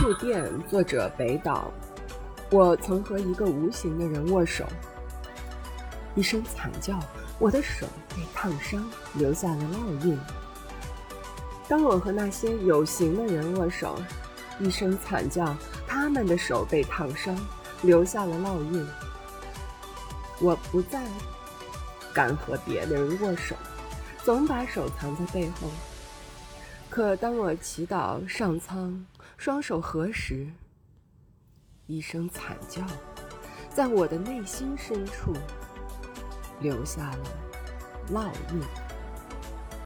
触电，作者北岛。我曾和一个无形的人握手，一声惨叫，我的手被烫伤，留下了烙印。当我和那些有形的人握手，一声惨叫，他们的手被烫伤，留下了烙印。我不再敢和别的人握手，总把手藏在背后。可当我祈祷上苍，双手合十，一声惨叫，在我的内心深处留下了烙印。